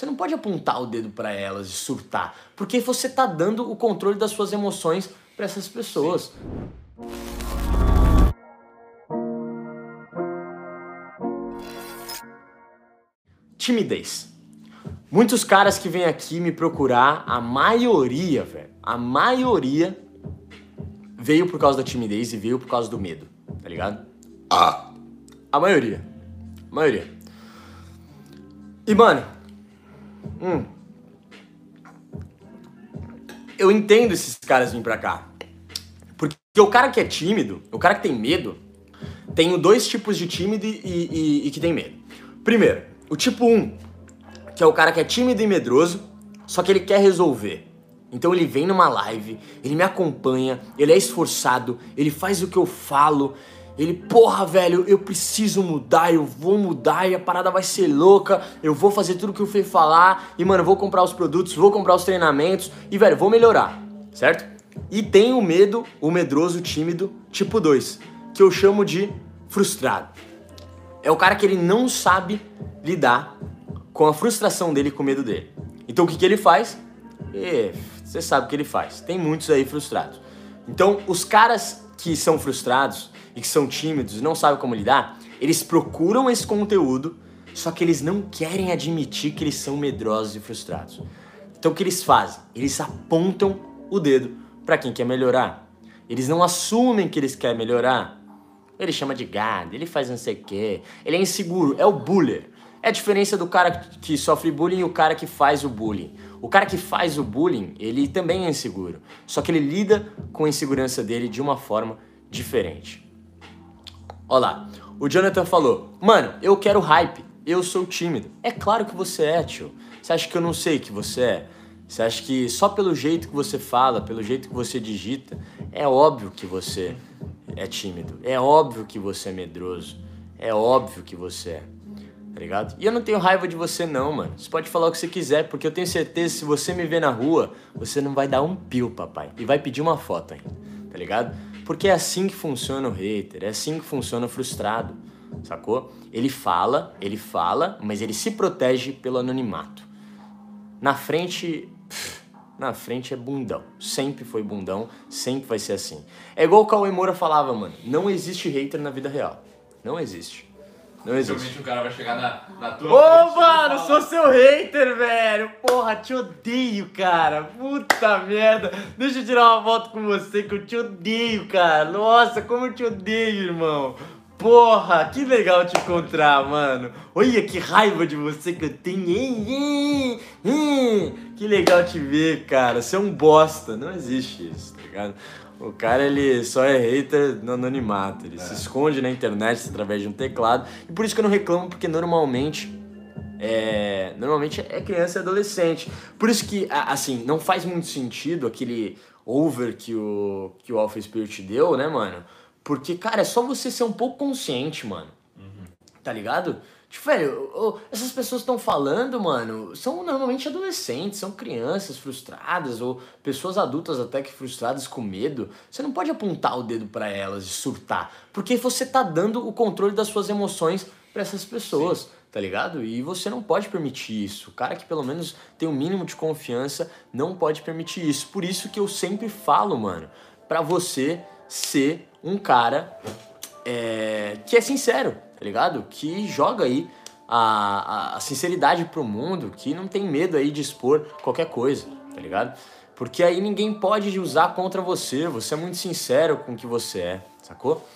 você não pode apontar o dedo para elas e surtar, porque você tá dando o controle das suas emoções para essas pessoas. Timidez. Muitos caras que vêm aqui me procurar, a maioria, velho, a maioria veio por causa da timidez e veio por causa do medo, tá ligado? Ah. A maioria. A maioria. E, mano, hum, eu entendo esses caras virem pra cá. Porque o cara que é tímido, o cara que tem medo, tem dois tipos de tímido e, e, e que tem medo. Primeiro, o tipo 1, um, que é o cara que é tímido e medroso, só que ele quer resolver. Então ele vem numa live, ele me acompanha, ele é esforçado, ele faz o que eu falo, ele, porra, velho, eu preciso mudar, eu vou mudar e a parada vai ser louca, eu vou fazer tudo que o Fê falar e, mano, vou comprar os produtos, vou comprar os treinamentos e, velho, vou melhorar, certo? E tem o medo, o medroso, tímido, tipo 2, que eu chamo de frustrado. É o cara que ele não sabe lidar com a frustração dele, com o medo dele. Então o que, que ele faz? Você sabe o que ele faz. Tem muitos aí frustrados. Então, os caras que são frustrados, e que são tímidos e não sabem como lidar, eles procuram esse conteúdo, só que eles não querem admitir que eles são medrosos e frustrados. Então o que eles fazem? Eles apontam o dedo para quem quer melhorar. Eles não assumem que eles querem melhorar. Ele chama de gado, ele faz não sei o quê. Ele é inseguro, é o buller. É a diferença do cara que sofre bullying e o cara que faz o bullying. O cara que faz o bullying, ele também é inseguro. Só que ele lida com a insegurança dele de uma forma diferente. Olha lá, o Jonathan falou: Mano, eu quero hype, eu sou tímido. É claro que você é, tio. Você acha que eu não sei que você é? Você acha que só pelo jeito que você fala, pelo jeito que você digita, é óbvio que você é tímido. É óbvio que você é medroso. É óbvio que você é. Tá ligado? E eu não tenho raiva de você, não, mano. Você pode falar o que você quiser, porque eu tenho certeza que se você me ver na rua, você não vai dar um pio, papai. E vai pedir uma foto ainda. Tá ligado? Porque é assim que funciona o hater, é assim que funciona o frustrado, sacou? Ele fala, ele fala, mas ele se protege pelo anonimato. Na frente, na frente é bundão. Sempre foi bundão, sempre vai ser assim. É igual o Cauê Moura falava, mano, não existe hater na vida real. Não existe. Não existe. o cara vai chegar na, na tua. Ô, mano, sou seu hater, velho. Porra, te odeio, cara. Puta merda. Deixa eu tirar uma foto com você que eu te odeio, cara. Nossa, como eu te odeio, irmão. Porra, que legal te encontrar, mano. Olha que raiva de você que eu tenho. Que legal te ver, cara. Você é um bosta. Não existe isso, tá ligado? O cara, ele só é hater no anonimato. Ele é. se esconde na internet através de um teclado. E por isso que eu não reclamo, porque normalmente é, normalmente é criança e adolescente. Por isso que, assim, não faz muito sentido aquele over que o, que o Alpha Spirit deu, né, mano? Porque, cara, é só você ser um pouco consciente, mano. Uhum. Tá ligado? Tipo, velho, essas pessoas estão falando, mano, são normalmente adolescentes, são crianças frustradas ou pessoas adultas até que frustradas com medo. Você não pode apontar o dedo para elas e surtar, porque você tá dando o controle das suas emoções para essas pessoas. Sim. Tá ligado? E você não pode permitir isso. O cara que pelo menos tem o um mínimo de confiança não pode permitir isso. Por isso que eu sempre falo, mano, para você ser um cara é, que é sincero, tá ligado? Que joga aí a, a, sinceridade pro mundo, que não tem medo aí de expor qualquer coisa, tá ligado? Porque aí ninguém pode usar contra você, você é muito sincero com o que você é, sacou?